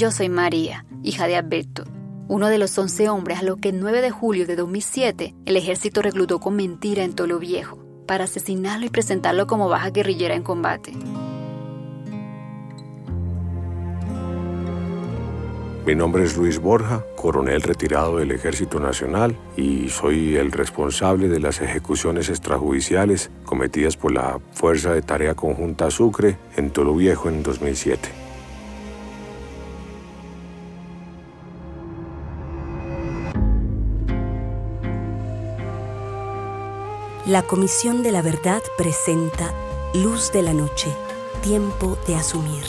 Yo soy María, hija de Alberto, uno de los 11 hombres a los que el 9 de julio de 2007 el ejército reclutó con mentira en Tolo Viejo para asesinarlo y presentarlo como baja guerrillera en combate. Mi nombre es Luis Borja, coronel retirado del Ejército Nacional y soy el responsable de las ejecuciones extrajudiciales cometidas por la Fuerza de Tarea Conjunta Sucre en Tolo Viejo en 2007. La Comisión de la Verdad presenta Luz de la Noche, Tiempo de Asumir.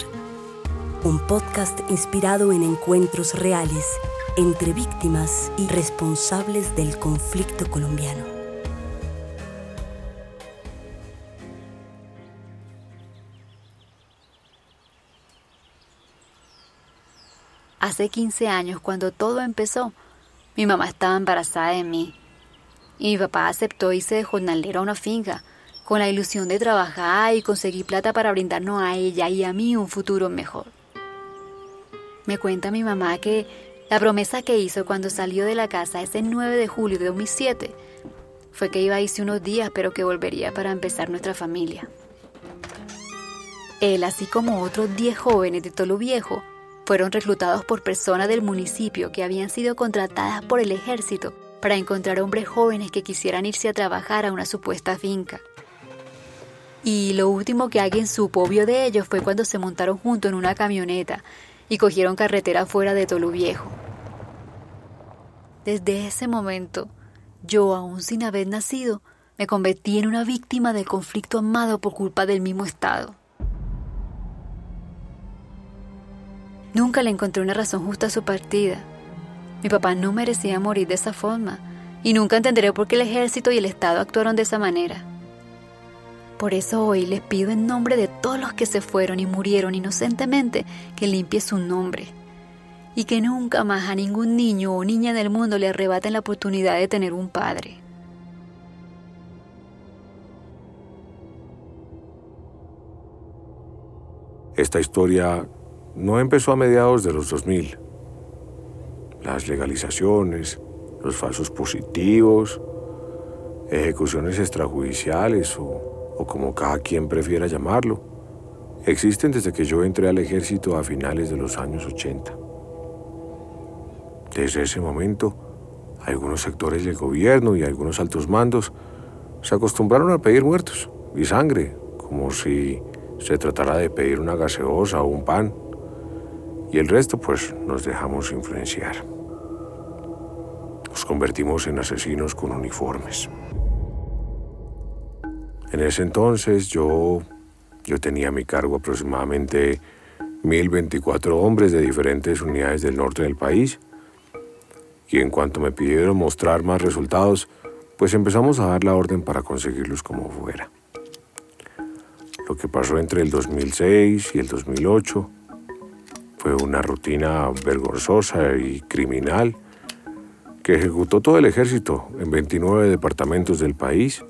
Un podcast inspirado en encuentros reales entre víctimas y responsables del conflicto colombiano. Hace 15 años, cuando todo empezó, mi mamá estaba embarazada de mí y mi papá aceptó irse de jornalero a una finca, con la ilusión de trabajar y conseguir plata para brindarnos a ella y a mí un futuro mejor. Me cuenta mi mamá que la promesa que hizo cuando salió de la casa ese 9 de julio de 2007 fue que iba a irse unos días, pero que volvería para empezar nuestra familia. Él, así como otros 10 jóvenes de Tolo Viejo, fueron reclutados por personas del municipio que habían sido contratadas por el ejército para encontrar hombres jóvenes que quisieran irse a trabajar a una supuesta finca. Y lo último que alguien supo vio de ellos fue cuando se montaron juntos en una camioneta y cogieron carretera fuera de Tolu Viejo. Desde ese momento, yo, aún sin haber nacido, me convertí en una víctima del conflicto amado por culpa del mismo Estado. Nunca le encontré una razón justa a su partida mi papá no merecía morir de esa forma y nunca entenderé por qué el ejército y el Estado actuaron de esa manera. Por eso hoy les pido en nombre de todos los que se fueron y murieron inocentemente que limpie su nombre y que nunca más a ningún niño o niña del mundo le arrebaten la oportunidad de tener un padre. Esta historia no empezó a mediados de los 2000 las legalizaciones, los falsos positivos, ejecuciones extrajudiciales o, o, como cada quien prefiera llamarlo, existen desde que yo entré al ejército a finales de los años 80. Desde ese momento, algunos sectores del gobierno y algunos altos mandos se acostumbraron a pedir muertos y sangre, como si se tratara de pedir una gaseosa o un pan y el resto pues nos dejamos influenciar. Nos convertimos en asesinos con uniformes. En ese entonces yo, yo tenía a mi cargo aproximadamente 1024 hombres de diferentes unidades del norte del país y en cuanto me pidieron mostrar más resultados, pues empezamos a dar la orden para conseguirlos como fuera. Lo que pasó entre el 2006 y el 2008 fue una rutina vergonzosa y criminal que ejecutó todo el ejército en 29 departamentos del país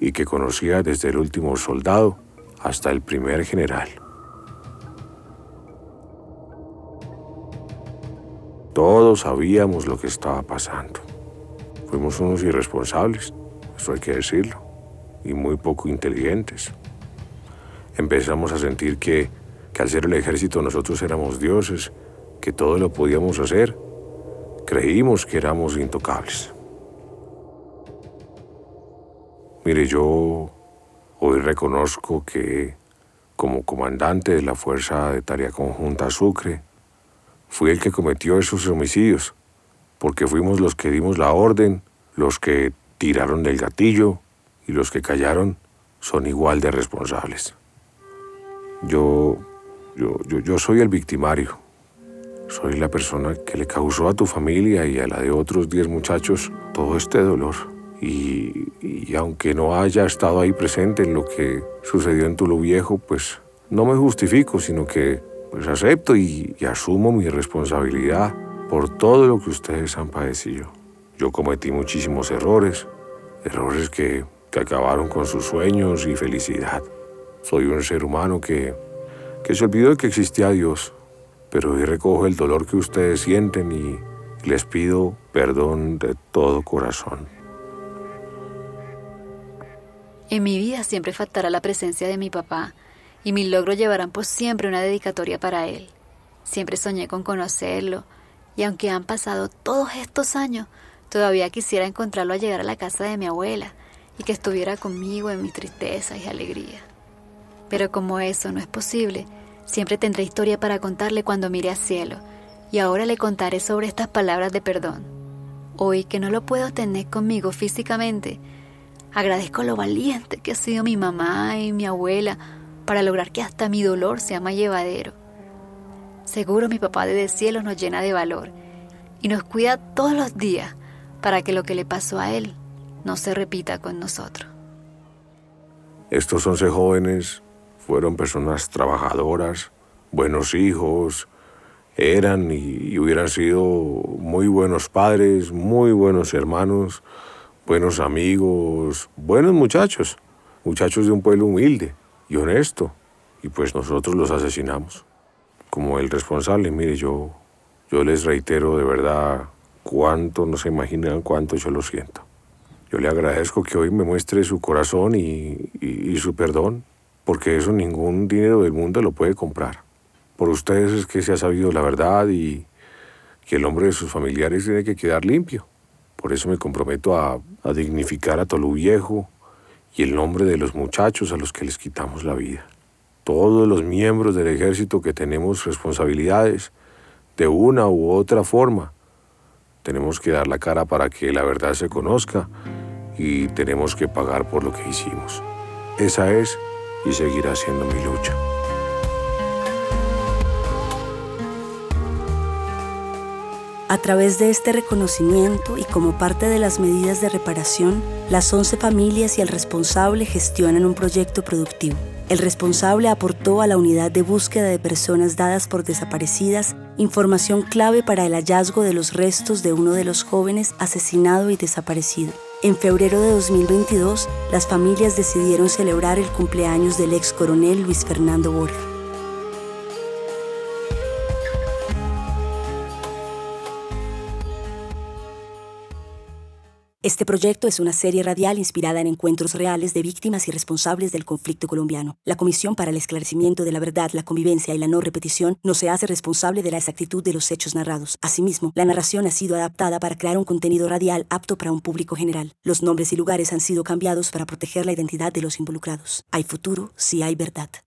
y que conocía desde el último soldado hasta el primer general. Todos sabíamos lo que estaba pasando. Fuimos unos irresponsables, eso hay que decirlo, y muy poco inteligentes. Empezamos a sentir que al ser el ejército nosotros éramos dioses, que todo lo podíamos hacer, creímos que éramos intocables. Mire, yo hoy reconozco que como comandante de la Fuerza de Tarea Conjunta Sucre, fui el que cometió esos homicidios, porque fuimos los que dimos la orden, los que tiraron del gatillo y los que callaron son igual de responsables. Yo yo, soy el victimario. Soy la persona que le causó a tu familia y a la de otros 10 muchachos todo este dolor. Y, aunque no haya estado ahí presente en lo que sucedió en Tulo Viejo, pues no me justifico, sino que pues acepto y, asumo mi responsabilidad por todo lo que ustedes han padecido. Yo cometí muchísimos errores, errores que, que acabaron con sus sueños y felicidad. Soy un ser humano que que se olvidó de que existía Dios pero hoy recojo el dolor que ustedes sienten y les pido perdón de todo corazón. En mi vida siempre faltará la presencia de mi papá y mis logros llevarán por siempre una dedicatoria para él. Siempre soñé con conocerlo y aunque han pasado todos estos años, todavía quisiera encontrarlo al llegar a la casa de mi abuela y que estuviera conmigo en mis tristezas y alegrías. Pero como eso no es posible, siempre tendré historia para contarle cuando mire al cielo y ahora le contaré sobre estas palabras de perdón. Hoy que no lo puedo tener conmigo físicamente, agradezco lo valiente que ha sido mi mamá y mi abuela para lograr que hasta mi dolor sea más llevadero. Seguro mi papá desde el cielo nos llena de valor y nos cuida todos los días para que lo que le pasó a él no se repita con nosotros. Estos once jóvenes fueron personas trabajadoras, buenos hijos, eran y, hubieran sido muy buenos padres, muy buenos hermanos, buenos amigos, buenos muchachos, muchachos de un pueblo humilde y honesto. Y pues nosotros los asesinamos. Como el responsable, mire, yo, yo les reitero de verdad cuánto, no se imaginan cuánto yo lo siento. Yo le agradezco que hoy me muestre su corazón y, y su perdón, porque eso ningún dinero del mundo lo puede comprar. Por ustedes es que se ha sabido la verdad y que el nombre de sus familiares tiene que quedar limpio. Por eso me comprometo a, dignificar a Tolú Viejo y el nombre de los muchachos a los que les quitamos la vida. Todos los miembros del ejército que tenemos responsabilidades de una u otra forma, tenemos que dar la cara para que la verdad se conozca y tenemos que pagar por lo que hicimos. Esa es y seguirá siendo mi lucha. A través de este reconocimiento y como parte de las medidas de reparación, las 11 familias y el responsable gestionan un proyecto productivo. El responsable aportó a la unidad de búsqueda de personas dadas por desaparecidas información clave para el hallazgo de los restos de uno de los jóvenes asesinado y desaparecido. En febrero de 2022, las familias decidieron celebrar el cumpleaños del ex coronel Luis Fernando Borja. Este proyecto es una serie radial inspirada en encuentros reales de víctimas y responsables del conflicto colombiano. La Comisión para el Esclarecimiento de la Verdad, la Convivencia y la No Repetición no se hace responsable de la exactitud de los hechos narrados. Asimismo, la narración ha sido adaptada para crear un contenido radial apto para un público general. Los nombres y lugares han sido cambiados para proteger la identidad de los involucrados. Hay futuro si hay verdad.